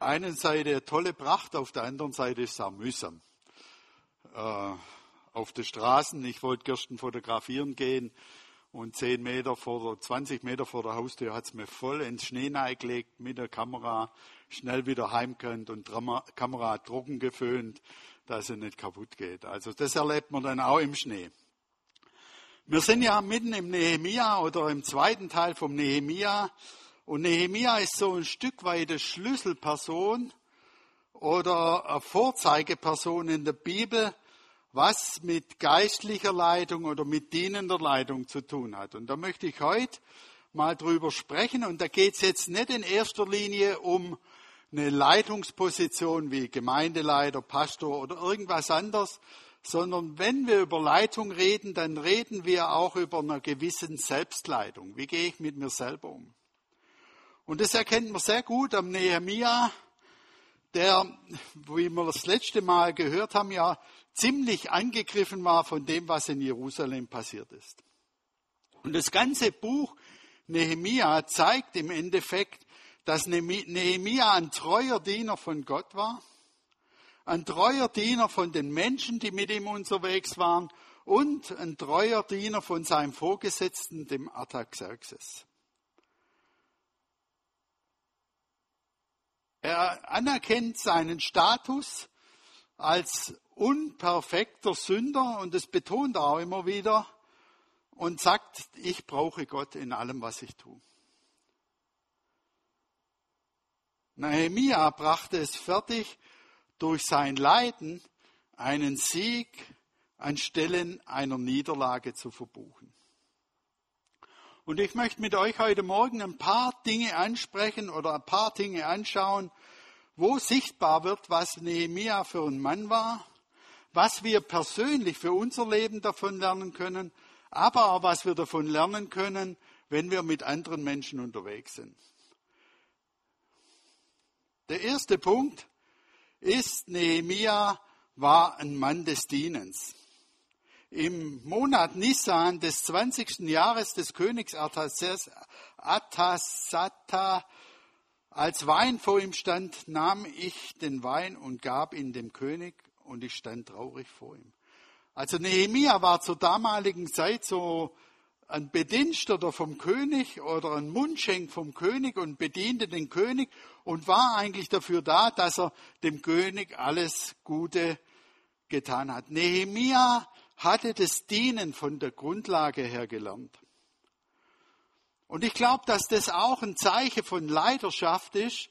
einen Seite tolle Pracht, auf der anderen Seite ist es auch mühsam. Äh, auf den Straßen, ich wollte gestern fotografieren gehen und 10 Meter vor der, 20 Meter vor der Haustür hat es mir voll ins Schnee gelegt mit der Kamera, schnell wieder heimkönnt und Kamera trocken geföhnt, dass sie nicht kaputt geht. Also das erlebt man dann auch im Schnee. Wir sind ja mitten im Nehemia oder im zweiten Teil vom Nehemia und Nehemia ist so ein Stück weit eine Schlüsselperson oder eine Vorzeigeperson in der Bibel, was mit geistlicher Leitung oder mit dienender Leitung zu tun hat. Und da möchte ich heute mal drüber sprechen. Und da geht es jetzt nicht in erster Linie um eine Leitungsposition wie Gemeindeleiter, Pastor oder irgendwas anderes, sondern wenn wir über Leitung reden, dann reden wir auch über eine gewissen Selbstleitung. Wie gehe ich mit mir selber um? Und das erkennt man sehr gut am Nehemia, der, wie wir das letzte Mal gehört haben, ja ziemlich angegriffen war von dem, was in Jerusalem passiert ist. Und das ganze Buch Nehemia zeigt im Endeffekt, dass Nehemia ein treuer Diener von Gott war, ein treuer Diener von den Menschen, die mit ihm unterwegs waren und ein treuer Diener von seinem Vorgesetzten, dem Artaxerxes. Er anerkennt seinen Status als unperfekter Sünder und das betont er auch immer wieder und sagt, ich brauche Gott in allem, was ich tue. Nehemia brachte es fertig, durch sein Leiden einen Sieg anstelle einer Niederlage zu verbuchen. Und ich möchte mit euch heute Morgen ein paar Dinge ansprechen oder ein paar Dinge anschauen, wo sichtbar wird, was Nehemia für ein Mann war was wir persönlich für unser Leben davon lernen können, aber auch was wir davon lernen können, wenn wir mit anderen Menschen unterwegs sind. Der erste Punkt ist, Nehemia war ein Mann des Dienens. Im Monat Nisan des 20. Jahres des Königs Atasata, als Wein vor ihm stand, nahm ich den Wein und gab ihn dem König und ich stand traurig vor ihm. Also Nehemia war zur damaligen Zeit so ein Bediensteter vom König oder ein Mundschenk vom König und bediente den König und war eigentlich dafür da, dass er dem König alles Gute getan hat. Nehemia hatte das Dienen von der Grundlage her gelernt. Und ich glaube, dass das auch ein Zeichen von Leiterschaft ist,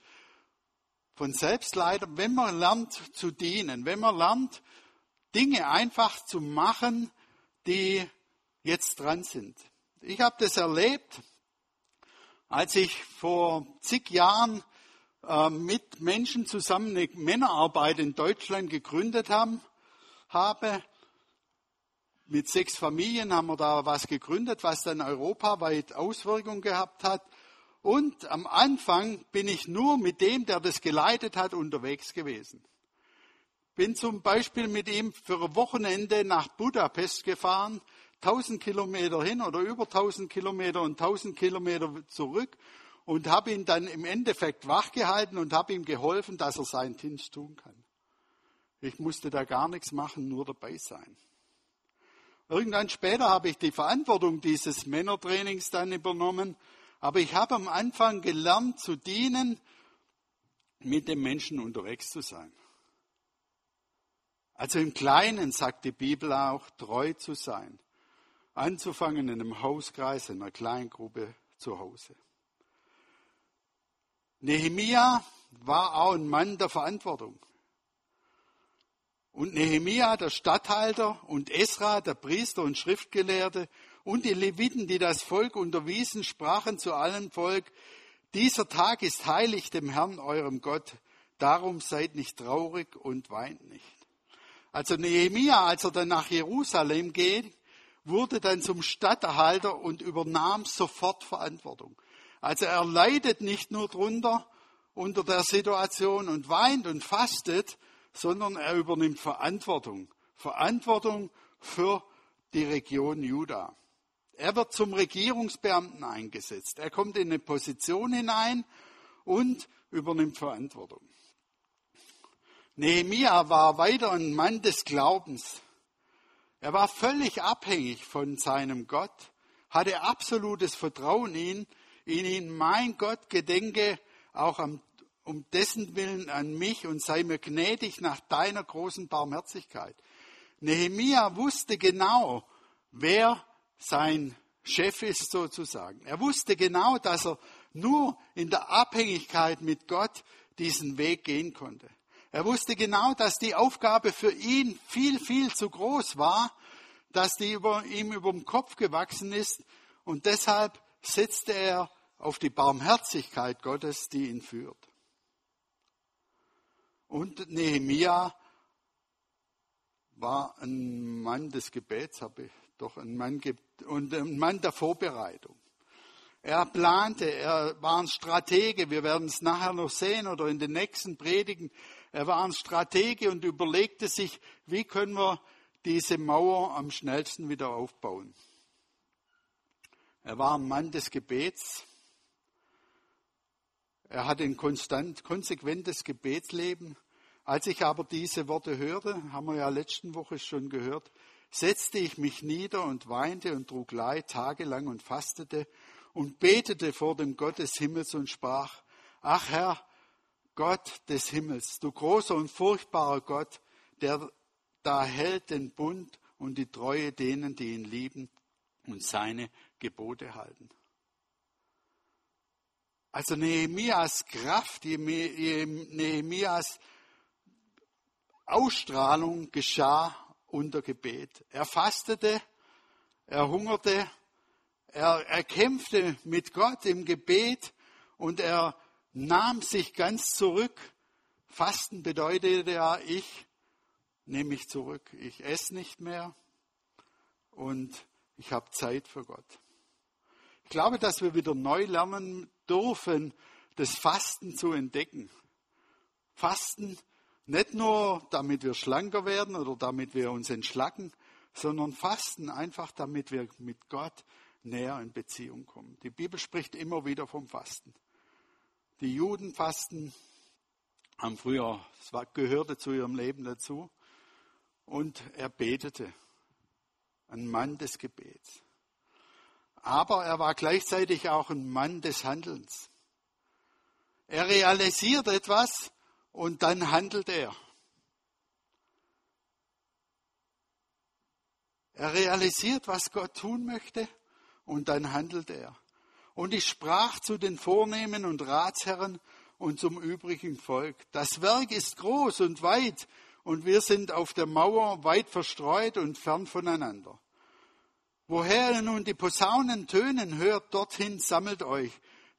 von Selbstleiter, wenn man lernt zu dienen, wenn man lernt, Dinge einfach zu machen, die jetzt dran sind. Ich habe das erlebt, als ich vor zig Jahren äh, mit Menschen zusammen eine Männerarbeit in Deutschland gegründet habe. Mit sechs Familien haben wir da was gegründet, was dann europaweit Auswirkungen gehabt hat. Und am Anfang bin ich nur mit dem, der das geleitet hat, unterwegs gewesen. Bin zum Beispiel mit ihm für ein Wochenende nach Budapest gefahren, 1000 Kilometer hin oder über 1000 Kilometer und 1000 Kilometer zurück und habe ihn dann im Endeffekt wachgehalten und habe ihm geholfen, dass er seinen Dienst tun kann. Ich musste da gar nichts machen, nur dabei sein. Irgendwann später habe ich die Verantwortung dieses Männertrainings dann übernommen aber ich habe am Anfang gelernt zu dienen, mit dem Menschen unterwegs zu sein. Also im Kleinen sagt die Bibel auch, treu zu sein. Anzufangen in einem Hauskreis, in einer Kleingruppe zu Hause. Nehemia war auch ein Mann der Verantwortung. Und Nehemia, der Statthalter, und Esra, der Priester und Schriftgelehrte, und die Leviten, die das Volk unterwiesen, sprachen zu allem Volk, dieser Tag ist heilig dem Herrn, eurem Gott, darum seid nicht traurig und weint nicht. Also Nehemia, als er dann nach Jerusalem geht, wurde dann zum Stadterhalter und übernahm sofort Verantwortung. Also er leidet nicht nur drunter unter der Situation und weint und fastet, sondern er übernimmt Verantwortung. Verantwortung für die Region Juda. Er wird zum Regierungsbeamten eingesetzt. Er kommt in eine Position hinein und übernimmt Verantwortung. Nehemia war weiter ein Mann des Glaubens. Er war völlig abhängig von seinem Gott, hatte absolutes Vertrauen in ihn, in ihn, mein Gott, gedenke auch am, um dessen Willen an mich und sei mir gnädig nach deiner großen Barmherzigkeit. Nehemia wusste genau, wer sein Chef ist sozusagen. Er wusste genau, dass er nur in der Abhängigkeit mit Gott diesen Weg gehen konnte. Er wusste genau, dass die Aufgabe für ihn viel, viel zu groß war, dass die über, ihm über den Kopf gewachsen ist und deshalb setzte er auf die Barmherzigkeit Gottes, die ihn führt. Und Nehemia war ein Mann des Gebets, habe ich doch ein Mann und ein Mann der Vorbereitung. Er plante, er war ein Stratege, wir werden es nachher noch sehen oder in den nächsten Predigen. Er war ein Stratege und überlegte sich, wie können wir diese Mauer am schnellsten wieder aufbauen. Er war ein Mann des Gebets. Er hatte ein konstant, konsequentes Gebetsleben. Als ich aber diese Worte hörte, haben wir ja letzten Woche schon gehört, setzte ich mich nieder und weinte und trug Leid tagelang und fastete und betete vor dem Gott des Himmels und sprach, Ach Herr, Gott des Himmels, du großer und furchtbarer Gott, der da hält den Bund und die Treue denen, die ihn lieben und seine Gebote halten. Also Nehemias Kraft, Nehemias Ausstrahlung geschah unter Gebet. Er fastete, er hungerte, er, er kämpfte mit Gott im Gebet und er nahm sich ganz zurück. Fasten bedeutet ja, ich nehme mich zurück. Ich esse nicht mehr und ich habe Zeit für Gott. Ich glaube, dass wir wieder neu lernen dürfen, das Fasten zu entdecken. Fasten nicht nur, damit wir schlanker werden oder damit wir uns entschlacken, sondern Fasten einfach, damit wir mit Gott näher in Beziehung kommen. Die Bibel spricht immer wieder vom Fasten. Die Juden fasten, haben früher, es gehörte zu ihrem Leben dazu. Und er betete, ein Mann des Gebets. Aber er war gleichzeitig auch ein Mann des Handelns. Er realisiert etwas und dann handelt er. Er realisiert, was Gott tun möchte und dann handelt er. Und ich sprach zu den Vornehmen und Ratsherren und zum übrigen Volk. Das Werk ist groß und weit und wir sind auf der Mauer weit verstreut und fern voneinander. Woher nun die Posaunen tönen, hört dorthin, sammelt euch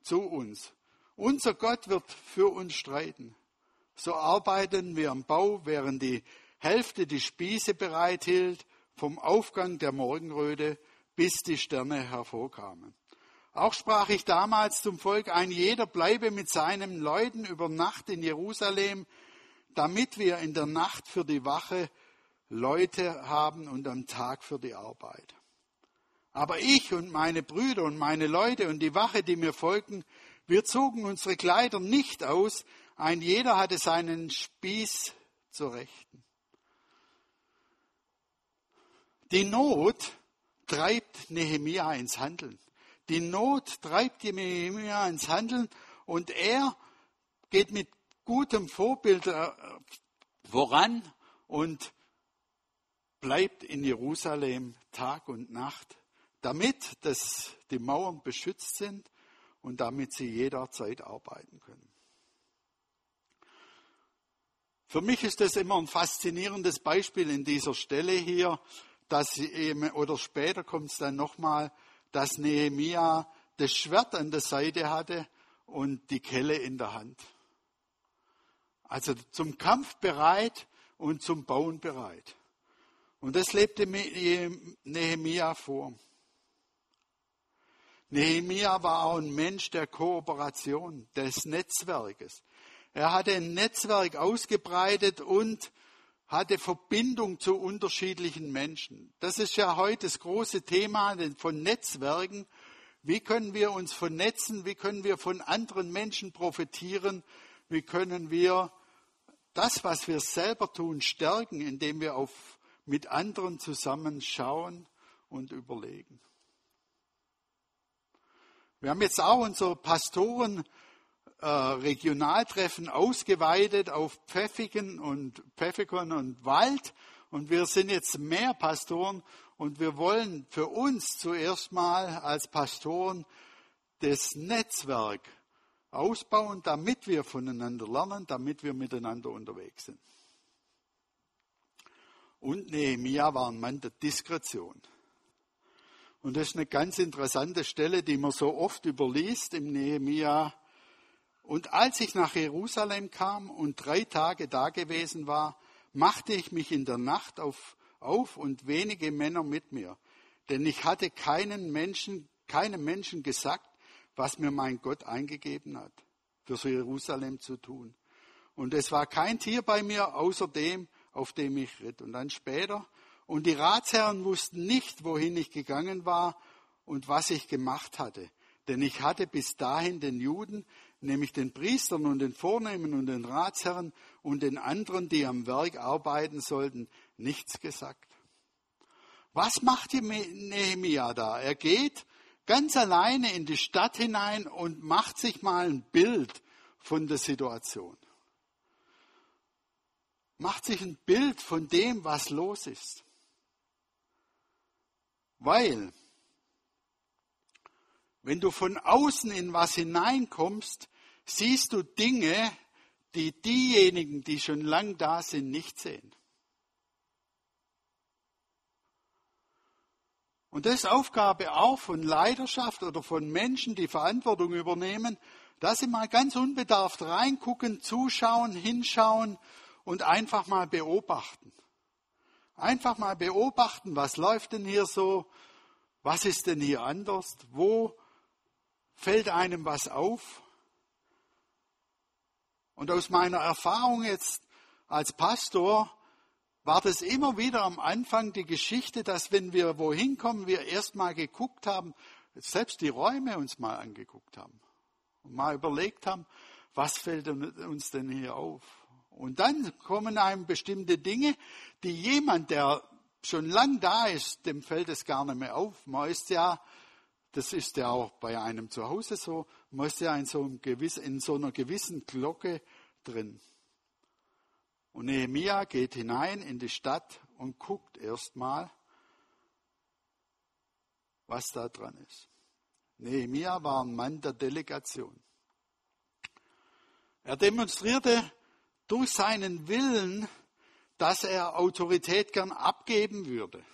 zu uns. Unser Gott wird für uns streiten. So arbeiten wir am Bau, während die Hälfte die Spieße bereithielt, vom Aufgang der Morgenröte bis die Sterne hervorkamen. Auch sprach ich damals zum Volk, ein jeder bleibe mit seinen Leuten über Nacht in Jerusalem, damit wir in der Nacht für die Wache Leute haben und am Tag für die Arbeit. Aber ich und meine Brüder und meine Leute und die Wache, die mir folgten, wir zogen unsere Kleider nicht aus, ein jeder hatte seinen Spieß zur Rechten. Die Not treibt Nehemia ins Handeln. Die Not treibt Nehemia ins Handeln und er geht mit gutem Vorbild äh, voran und bleibt in Jerusalem Tag und Nacht, damit dass die Mauern beschützt sind und damit sie jederzeit arbeiten können. Für mich ist das immer ein faszinierendes Beispiel in dieser Stelle hier, dass eben, oder später kommt es dann nochmal, dass Nehemia das Schwert an der Seite hatte und die Kelle in der Hand. Also zum Kampf bereit und zum Bauen bereit. Und das lebte Nehemia vor. Nehemia war auch ein Mensch der Kooperation, des Netzwerkes. Er hatte ein Netzwerk ausgebreitet und hatte Verbindung zu unterschiedlichen Menschen. Das ist ja heute das große Thema von Netzwerken. Wie können wir uns vernetzen? Wie können wir von anderen Menschen profitieren? Wie können wir das, was wir selber tun, stärken, indem wir auf, mit anderen zusammen schauen und überlegen. Wir haben jetzt auch unser Pastoren äh, Regionaltreffen ausgeweitet auf Pfeffigen und Pfeffikon und Wald und wir sind jetzt mehr Pastoren und wir wollen für uns zuerst mal als Pastoren das Netzwerk ausbauen, damit wir voneinander lernen, damit wir miteinander unterwegs sind. Und Nehemiah war ein Mann der Diskretion. Und das ist eine ganz interessante Stelle, die man so oft überliest im Nehemiah. Und als ich nach Jerusalem kam und drei Tage da gewesen war, machte ich mich in der Nacht auf, auf und wenige Männer mit mir. Denn ich hatte keinen Menschen, keinem Menschen gesagt, was mir mein Gott eingegeben hat, für Jerusalem zu tun. Und es war kein Tier bei mir außer dem, auf dem ich ritt. Und dann später, und die Ratsherren wussten nicht, wohin ich gegangen war und was ich gemacht hatte. Denn ich hatte bis dahin den Juden, nämlich den Priestern und den Vornehmen und den Ratsherren und den anderen, die am Werk arbeiten sollten, nichts gesagt. Was macht Nehemia da? Er geht ganz alleine in die Stadt hinein und macht sich mal ein Bild von der Situation. Macht sich ein Bild von dem, was los ist. Weil, wenn du von außen in was hineinkommst, siehst du Dinge, die diejenigen, die schon lang da sind, nicht sehen. Und das ist Aufgabe auch von Leidenschaft oder von Menschen, die Verantwortung übernehmen, dass sie mal ganz unbedarft reingucken, zuschauen, hinschauen und einfach mal beobachten. Einfach mal beobachten, was läuft denn hier so, was ist denn hier anders, wo fällt einem was auf. Und aus meiner Erfahrung jetzt als Pastor war das immer wieder am Anfang die Geschichte, dass wenn wir wohin kommen, wir erstmal geguckt haben, selbst die Räume uns mal angeguckt haben und mal überlegt haben, was fällt uns denn hier auf? Und dann kommen einem bestimmte Dinge, die jemand, der schon lang da ist, dem fällt es gar nicht mehr auf. Man ist ja, das ist ja auch bei einem zu Hause so, man ist ja in so, gewiss, in so einer gewissen Glocke drin. Und Nehemia geht hinein in die Stadt und guckt erstmal, was da dran ist. Nehemia war ein Mann der Delegation. Er demonstrierte durch seinen Willen, dass er Autorität gern abgeben würde.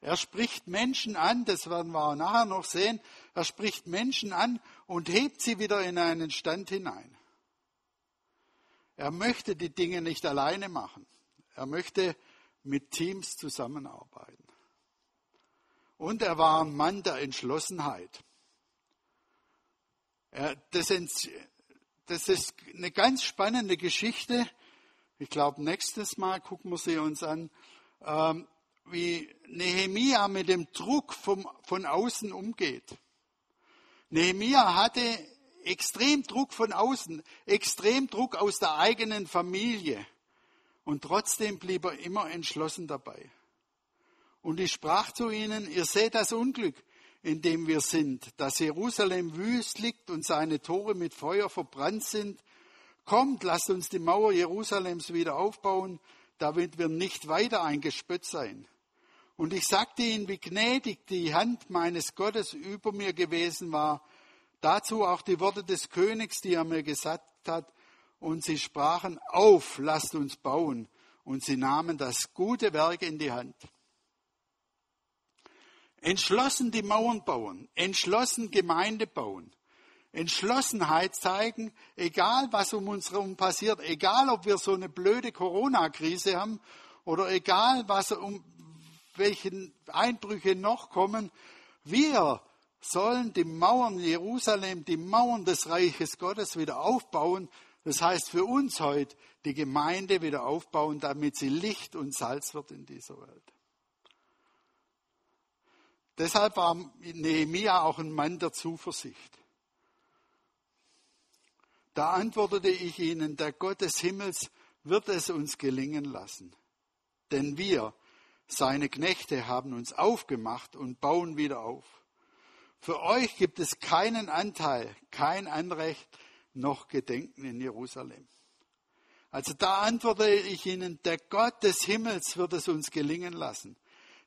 Er spricht Menschen an, das werden wir auch nachher noch sehen, er spricht Menschen an und hebt sie wieder in einen Stand hinein. Er möchte die Dinge nicht alleine machen. Er möchte mit Teams zusammenarbeiten. Und er war ein Mann der Entschlossenheit. Er, das, das ist eine ganz spannende Geschichte. Ich glaube, nächstes Mal gucken wir sie uns an, ähm, wie Nehemia mit dem Druck vom, von außen umgeht. Nehemia hatte extrem Druck von außen, extrem Druck aus der eigenen Familie. Und trotzdem blieb er immer entschlossen dabei. Und ich sprach zu ihnen, ihr seht das Unglück, in dem wir sind, dass Jerusalem wüst liegt und seine Tore mit Feuer verbrannt sind. Kommt, lasst uns die Mauer Jerusalems wieder aufbauen, damit wir nicht weiter ein Gespött sein. Und ich sagte ihnen, wie gnädig die Hand meines Gottes über mir gewesen war, Dazu auch die Worte des Königs, die er mir gesagt hat. Und sie sprachen, auf, lasst uns bauen. Und sie nahmen das gute Werk in die Hand. Entschlossen die Mauern bauen, entschlossen Gemeinde bauen, Entschlossenheit zeigen, egal was um uns herum passiert, egal ob wir so eine blöde Corona-Krise haben oder egal was um welchen Einbrüche noch kommen, wir sollen die Mauern Jerusalem, die Mauern des Reiches Gottes wieder aufbauen. Das heißt für uns heute, die Gemeinde wieder aufbauen, damit sie Licht und Salz wird in dieser Welt. Deshalb war Nehemia auch ein Mann der Zuversicht. Da antwortete ich ihnen, der Gott des Himmels wird es uns gelingen lassen. Denn wir, seine Knechte, haben uns aufgemacht und bauen wieder auf. Für euch gibt es keinen Anteil, kein Anrecht noch Gedenken in Jerusalem. Also da antworte ich Ihnen, der Gott des Himmels wird es uns gelingen lassen.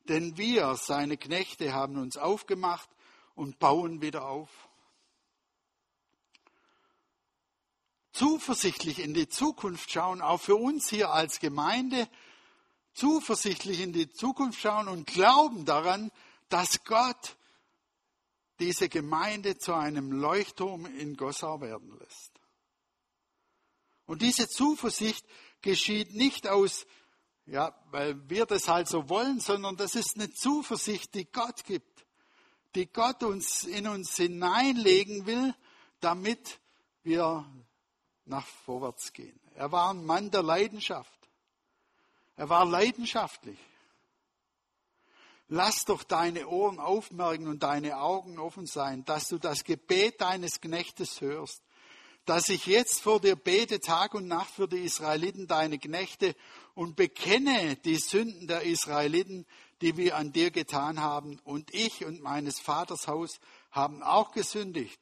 Denn wir, seine Knechte, haben uns aufgemacht und bauen wieder auf. Zuversichtlich in die Zukunft schauen, auch für uns hier als Gemeinde, zuversichtlich in die Zukunft schauen und glauben daran, dass Gott diese Gemeinde zu einem Leuchtturm in Gossau werden lässt. Und diese Zuversicht geschieht nicht aus, ja, weil wir das halt so wollen, sondern das ist eine Zuversicht, die Gott gibt, die Gott uns in uns hineinlegen will, damit wir nach vorwärts gehen. Er war ein Mann der Leidenschaft. Er war leidenschaftlich. Lass doch deine Ohren aufmerken und deine Augen offen sein, dass du das Gebet deines Knechtes hörst dass ich jetzt vor dir bete Tag und Nacht für die Israeliten, deine Knechte, und bekenne die Sünden der Israeliten, die wir an dir getan haben. Und ich und meines Vaters Haus haben auch gesündigt.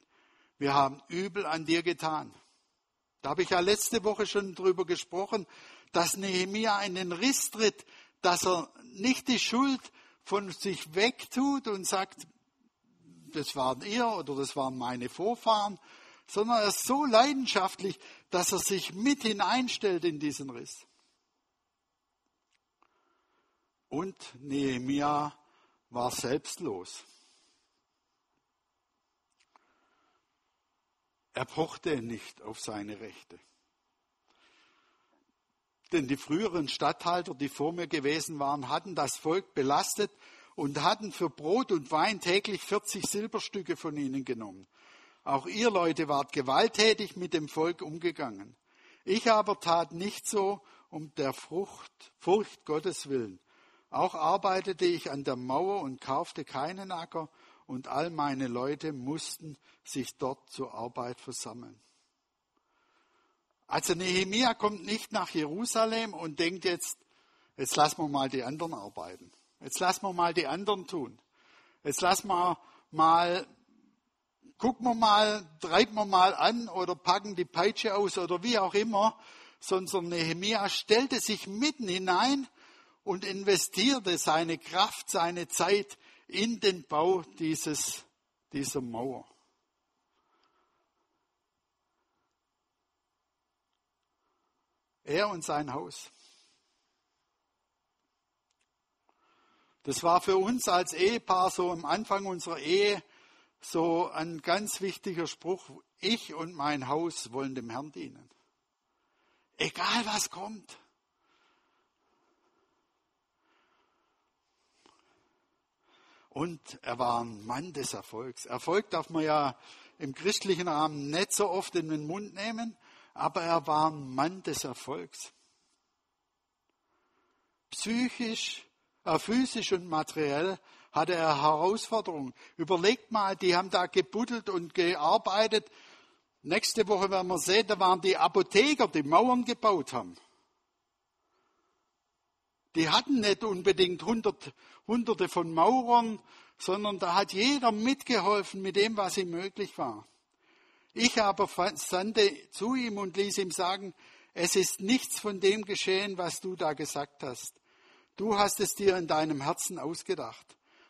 Wir haben übel an dir getan. Da habe ich ja letzte Woche schon drüber gesprochen, dass Nehemia in den Riss tritt, dass er nicht die Schuld von sich wegtut und sagt, das waren ihr oder das waren meine Vorfahren, sondern er ist so leidenschaftlich, dass er sich mit hineinstellt in diesen Riss. Und Nehemia war selbstlos. Er pochte nicht auf seine Rechte. Denn die früheren Statthalter, die vor mir gewesen waren, hatten das Volk belastet und hatten für Brot und Wein täglich 40 Silberstücke von ihnen genommen. Auch ihr Leute wart gewalttätig mit dem Volk umgegangen. Ich aber tat nicht so um der Frucht, Furcht Gottes willen. Auch arbeitete ich an der Mauer und kaufte keinen Acker, und all meine Leute mussten sich dort zur Arbeit versammeln. Also Nehemia kommt nicht nach Jerusalem und denkt jetzt, jetzt lassen wir mal die anderen arbeiten. Jetzt lassen wir mal die anderen tun. Jetzt lassen wir mal gucken wir mal, treiben wir mal an oder packen die Peitsche aus oder wie auch immer, sondern Nehemia stellte sich mitten hinein und investierte seine Kraft, seine Zeit in den Bau dieses, dieser Mauer. Er und sein Haus. Das war für uns als Ehepaar so am Anfang unserer Ehe so ein ganz wichtiger Spruch. Ich und mein Haus wollen dem Herrn dienen. Egal was kommt. Und er war ein Mann des Erfolgs. Erfolg darf man ja im christlichen Rahmen nicht so oft in den Mund nehmen, aber er war ein Mann des Erfolgs. Psychisch, äh, physisch und materiell hatte er Herausforderungen. Überlegt mal, die haben da gebuddelt und gearbeitet. Nächste Woche werden wir sehen, da waren die Apotheker, die Mauern gebaut haben. Die hatten nicht unbedingt hundert, hunderte von Maurern, sondern da hat jeder mitgeholfen mit dem, was ihm möglich war. Ich aber sandte zu ihm und ließ ihm sagen, es ist nichts von dem geschehen, was du da gesagt hast. Du hast es dir in deinem Herzen ausgedacht.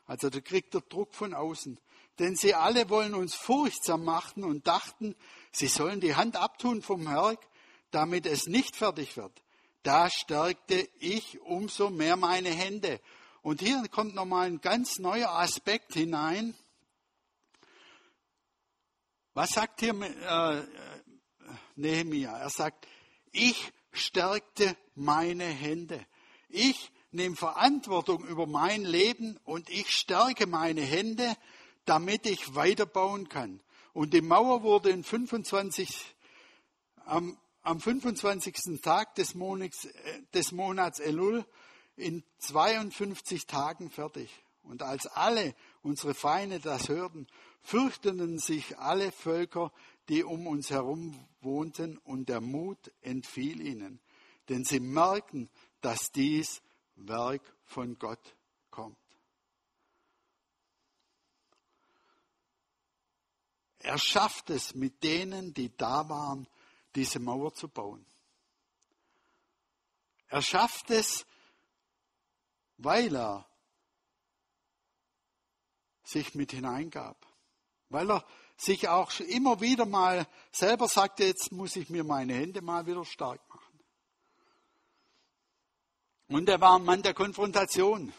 Also da kriegt er Druck von außen. Denn sie alle wollen uns furchtsam machen und dachten, sie sollen die Hand abtun vom Werk, damit es nicht fertig wird. Da stärkte ich umso mehr meine Hände. Und hier kommt nochmal ein ganz neuer Aspekt hinein. Was sagt hier äh, Nehemia? Er sagt, ich stärkte meine Hände. Ich nehme Verantwortung über mein Leben und ich stärke meine Hände, damit ich weiterbauen kann. Und die Mauer wurde in 25, am, am 25. Tag des Monats, äh, des Monats Elul in 52 Tagen fertig. Und als alle unsere Feinde das hörten, fürchteten sich alle Völker, die um uns herum wohnten, und der Mut entfiel ihnen. denn sie merken, dass dies Werk von Gott kommt. Er schafft es mit denen, die da waren, diese Mauer zu bauen. Er schafft es, weil er sich mit hineingab, weil er sich auch immer wieder mal selber sagte, jetzt muss ich mir meine Hände mal wieder stark machen. Und er war ein Mann der Konfrontation.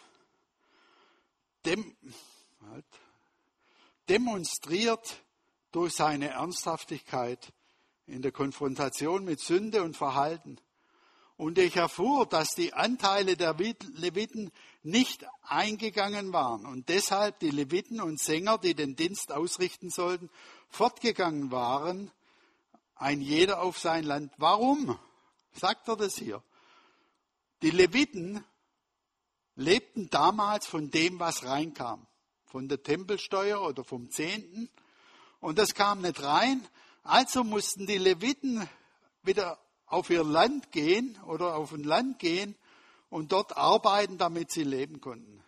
Dem, halt, demonstriert durch seine Ernsthaftigkeit in der Konfrontation mit Sünde und Verhalten. Und ich erfuhr, dass die Anteile der Leviten nicht eingegangen waren und deshalb die Leviten und Sänger, die den Dienst ausrichten sollten, fortgegangen waren, ein jeder auf sein Land. Warum? Sagt er das hier? Die Leviten lebten damals von dem, was reinkam. Von der Tempelsteuer oder vom Zehnten. Und das kam nicht rein. Also mussten die Leviten wieder auf ihr Land gehen oder auf ein Land gehen und dort arbeiten, damit sie leben konnten.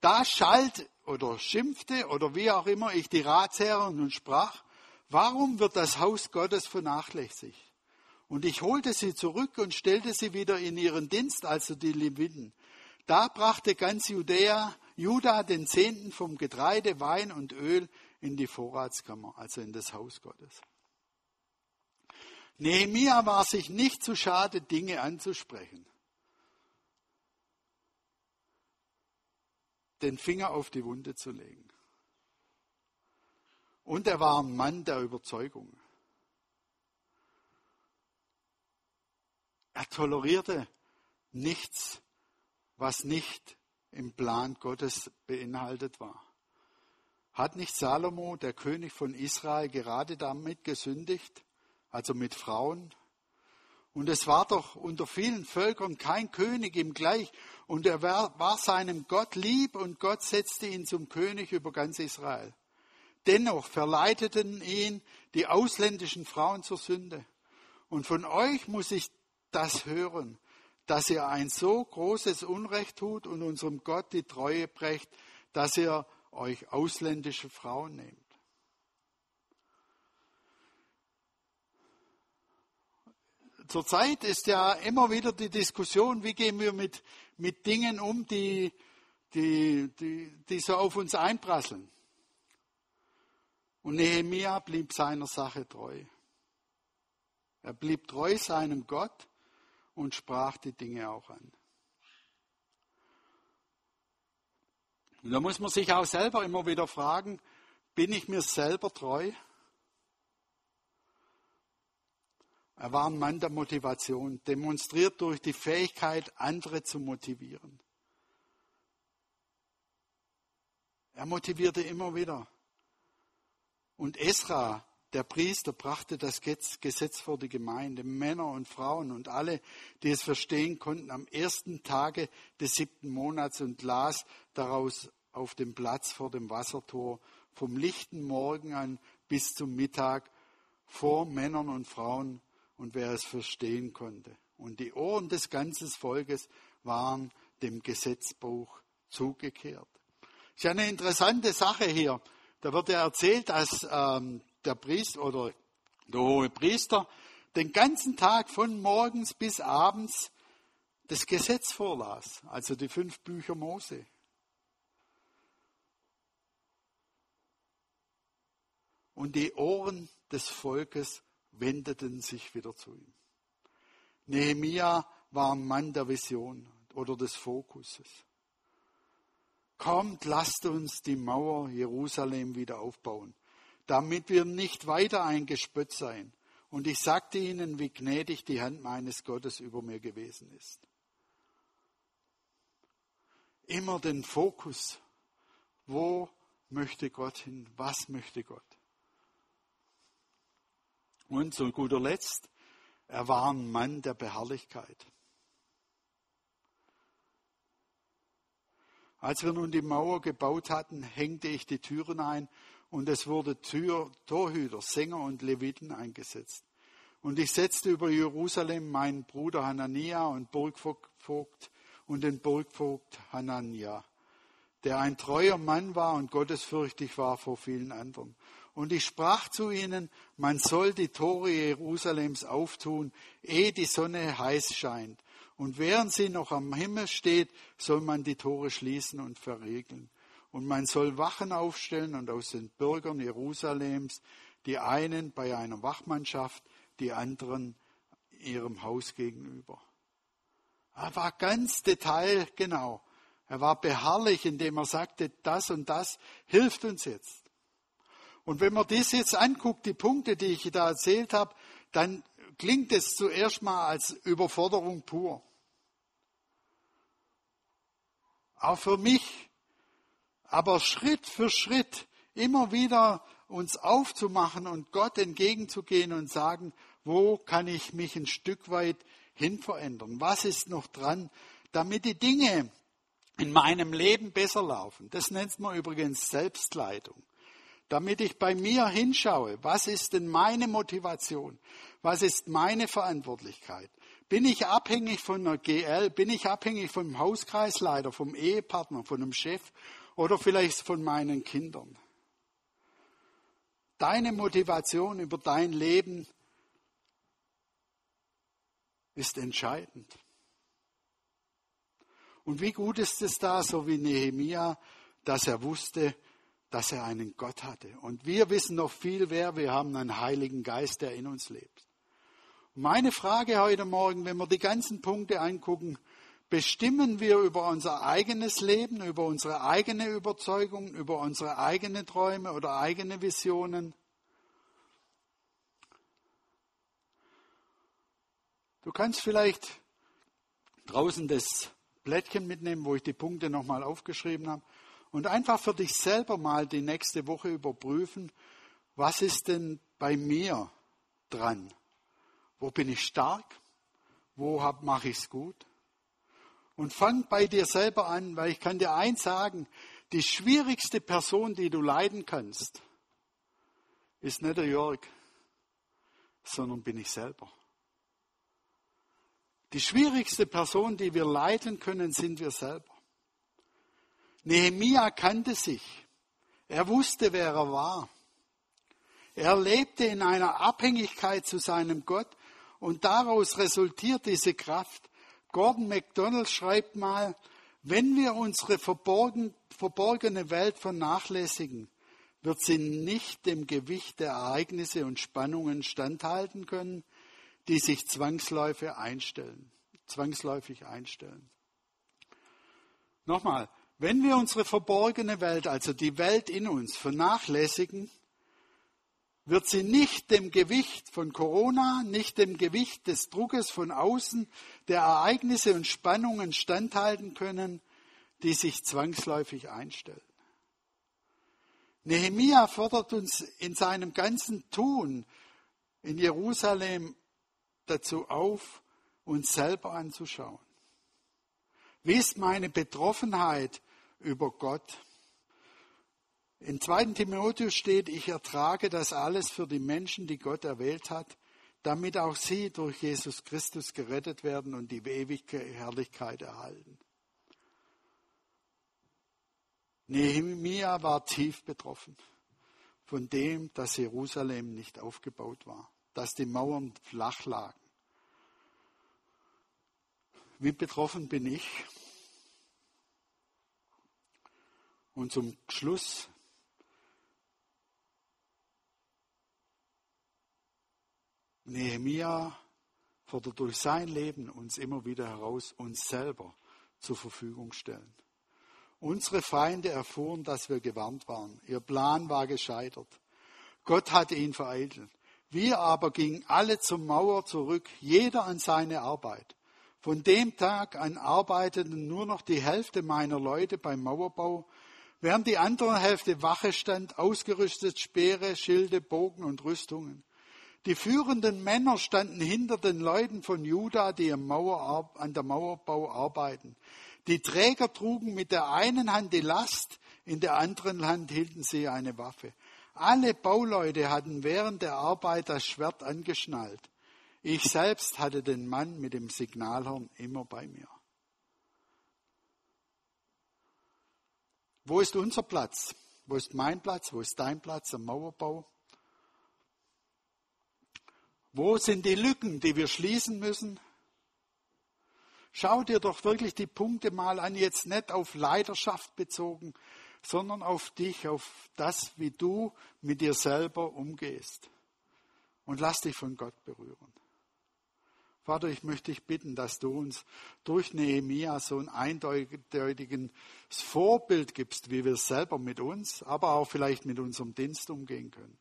Da schalt oder schimpfte oder wie auch immer ich die Ratsherren und sprach, warum wird das Haus Gottes vernachlässigt? Und ich holte sie zurück und stellte sie wieder in ihren Dienst, also die Leviten. Da brachte ganz Judäa, Juda den Zehnten vom Getreide, Wein und Öl in die Vorratskammer, also in das Haus Gottes. Nehemia war sich nicht zu schade, Dinge anzusprechen. Den Finger auf die Wunde zu legen. Und er war ein Mann der Überzeugung. Er tolerierte nichts, was nicht im Plan Gottes beinhaltet war. Hat nicht Salomo, der König von Israel, gerade damit gesündigt, also mit Frauen? Und es war doch unter vielen Völkern kein König ihm gleich. Und er war, seinem Gott lieb und Gott setzte ihn zum König über ganz Israel. Dennoch verleiteten ihn die ausländischen Frauen zur Sünde. Und von euch muss ich das hören, dass ihr ein so großes Unrecht tut und unserem Gott die Treue brecht, dass ihr euch ausländische Frauen nehmt. Zurzeit ist ja immer wieder die Diskussion, wie gehen wir mit, mit Dingen um, die, die, die, die so auf uns einprasseln. Und Nehemia blieb seiner Sache treu. Er blieb treu seinem Gott und sprach die Dinge auch an. Und da muss man sich auch selber immer wieder fragen, bin ich mir selber treu? Er war ein Mann der Motivation, demonstriert durch die Fähigkeit, andere zu motivieren. Er motivierte immer wieder. Und Esra der Priester brachte das Gesetz vor die Gemeinde, Männer und Frauen und alle, die es verstehen konnten, am ersten Tage des siebten Monats und las daraus auf dem Platz vor dem Wassertor vom lichten Morgen an bis zum Mittag vor Männern und Frauen und wer es verstehen konnte. Und die Ohren des ganzen Volkes waren dem Gesetzbuch zugekehrt. Ist ja eine interessante Sache hier. Da wird ja erzählt, dass ähm, der Priester oder der hohe Priester den ganzen Tag von morgens bis abends das Gesetz vorlas, also die fünf Bücher Mose. Und die Ohren des Volkes wendeten sich wieder zu ihm. Nehemia war ein Mann der Vision oder des Fokuses. Kommt, lasst uns die Mauer Jerusalem wieder aufbauen damit wir nicht weiter ein Gespött seien. Und ich sagte ihnen, wie gnädig die Hand meines Gottes über mir gewesen ist. Immer den Fokus. Wo möchte Gott hin? Was möchte Gott? Und zu guter Letzt, er war ein Mann der Beharrlichkeit. Als wir nun die Mauer gebaut hatten, hängte ich die Türen ein und es wurde Tür, Torhüter, Sänger und Leviten eingesetzt. Und ich setzte über Jerusalem meinen Bruder Hanania und Burgvogt und den Burgvogt Hanania, der ein treuer Mann war und gottesfürchtig war vor vielen anderen. Und ich sprach zu ihnen, man soll die Tore Jerusalems auftun, ehe die Sonne heiß scheint. Und während sie noch am Himmel steht, soll man die Tore schließen und verriegeln. Und man soll Wachen aufstellen und aus den Bürgern Jerusalems die einen bei einer Wachmannschaft, die anderen ihrem Haus gegenüber. Er war ganz detailgenau. Er war beharrlich, indem er sagte, das und das hilft uns jetzt. Und wenn man das jetzt anguckt, die Punkte, die ich da erzählt habe, dann klingt es zuerst mal als Überforderung pur. Auch für mich. Aber Schritt für Schritt immer wieder uns aufzumachen und Gott entgegenzugehen und sagen, wo kann ich mich ein Stück weit hin verändern? Was ist noch dran, damit die Dinge in meinem Leben besser laufen? Das nennt man übrigens Selbstleitung. Damit ich bei mir hinschaue, was ist denn meine Motivation? Was ist meine Verantwortlichkeit? Bin ich abhängig von einer GL? Bin ich abhängig vom Hauskreisleiter, vom Ehepartner, von einem Chef oder vielleicht von meinen Kindern? Deine Motivation über dein Leben ist entscheidend. Und wie gut ist es da, so wie Nehemia, dass er wusste, dass er einen Gott hatte. Und wir wissen noch viel mehr, wir haben einen Heiligen Geist, der in uns lebt. Meine Frage heute Morgen, wenn wir die ganzen Punkte angucken, bestimmen wir über unser eigenes Leben, über unsere eigene Überzeugung, über unsere eigenen Träume oder eigene Visionen? Du kannst vielleicht draußen das Blättchen mitnehmen, wo ich die Punkte nochmal aufgeschrieben habe und einfach für dich selber mal die nächste Woche überprüfen, was ist denn bei mir dran? Wo bin ich stark? Wo mache ich es gut? Und fang bei dir selber an, weil ich kann dir eins sagen, die schwierigste Person, die du leiden kannst, ist nicht der Jörg, sondern bin ich selber. Die schwierigste Person, die wir leiden können, sind wir selber. Nehemia kannte sich. Er wusste, wer er war. Er lebte in einer Abhängigkeit zu seinem Gott und daraus resultiert diese Kraft. Gordon MacDonald schreibt mal, wenn wir unsere verborgen, verborgene Welt vernachlässigen, wird sie nicht dem Gewicht der Ereignisse und Spannungen standhalten können, die sich zwangsläufig einstellen. Zwangsläufig einstellen. Nochmal, wenn wir unsere verborgene Welt, also die Welt in uns, vernachlässigen, wird sie nicht dem Gewicht von Corona, nicht dem Gewicht des Druckes von außen, der Ereignisse und Spannungen standhalten können, die sich zwangsläufig einstellen. Nehemia fordert uns in seinem ganzen Tun in Jerusalem dazu auf, uns selber anzuschauen. Wie ist meine Betroffenheit über Gott? In 2. Timotheus steht, ich ertrage das alles für die Menschen, die Gott erwählt hat, damit auch sie durch Jesus Christus gerettet werden und die ewige Herrlichkeit erhalten. Nehemia war tief betroffen von dem, dass Jerusalem nicht aufgebaut war, dass die Mauern flach lagen. Wie betroffen bin ich? Und zum Schluss Nehemia fordert durch sein Leben uns immer wieder heraus, uns selber zur Verfügung stellen. Unsere Feinde erfuhren, dass wir gewarnt waren. Ihr Plan war gescheitert. Gott hatte ihn vereitelt. Wir aber gingen alle zur Mauer zurück, jeder an seine Arbeit. Von dem Tag an arbeiteten nur noch die Hälfte meiner Leute beim Mauerbau, während die andere Hälfte Wache stand, ausgerüstet Speere, Schilde, Bogen und Rüstungen. Die führenden Männer standen hinter den Leuten von Juda, die Mauer, an der Mauerbau arbeiten. Die Träger trugen mit der einen Hand die Last, in der anderen Hand hielten sie eine Waffe. Alle Bauleute hatten während der Arbeit das Schwert angeschnallt. Ich selbst hatte den Mann mit dem Signalhorn immer bei mir. Wo ist unser Platz? Wo ist mein Platz? Wo ist dein Platz am Mauerbau? Wo sind die Lücken, die wir schließen müssen? Schau dir doch wirklich die Punkte mal an, jetzt nicht auf Leidenschaft bezogen, sondern auf dich, auf das, wie du mit dir selber umgehst. Und lass dich von Gott berühren. Vater, ich möchte dich bitten, dass du uns durch Nehemia so ein eindeutiges Vorbild gibst, wie wir selber mit uns, aber auch vielleicht mit unserem Dienst umgehen können.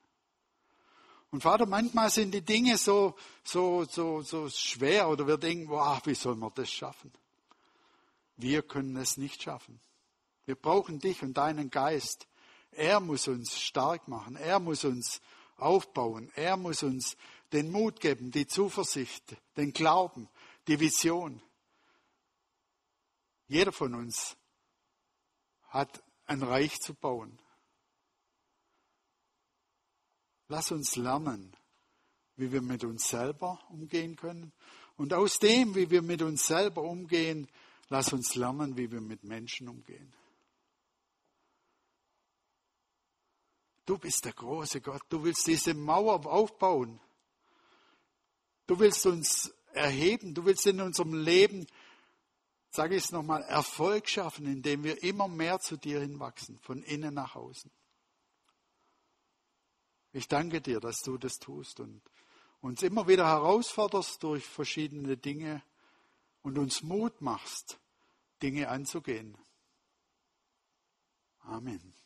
Und Vater, manchmal sind die Dinge so, so, so, so schwer oder wir denken, wow, wie soll man das schaffen? Wir können es nicht schaffen. Wir brauchen dich und deinen Geist. Er muss uns stark machen. Er muss uns aufbauen. Er muss uns den Mut geben, die Zuversicht, den Glauben, die Vision. Jeder von uns hat ein Reich zu bauen. Lass uns lernen, wie wir mit uns selber umgehen können. Und aus dem, wie wir mit uns selber umgehen, lass uns lernen, wie wir mit Menschen umgehen. Du bist der große Gott. Du willst diese Mauer aufbauen. Du willst uns erheben. Du willst in unserem Leben, sage ich es nochmal, Erfolg schaffen, indem wir immer mehr zu dir hinwachsen, von innen nach außen. Ich danke dir, dass du das tust und uns immer wieder herausforderst durch verschiedene Dinge und uns Mut machst, Dinge anzugehen. Amen.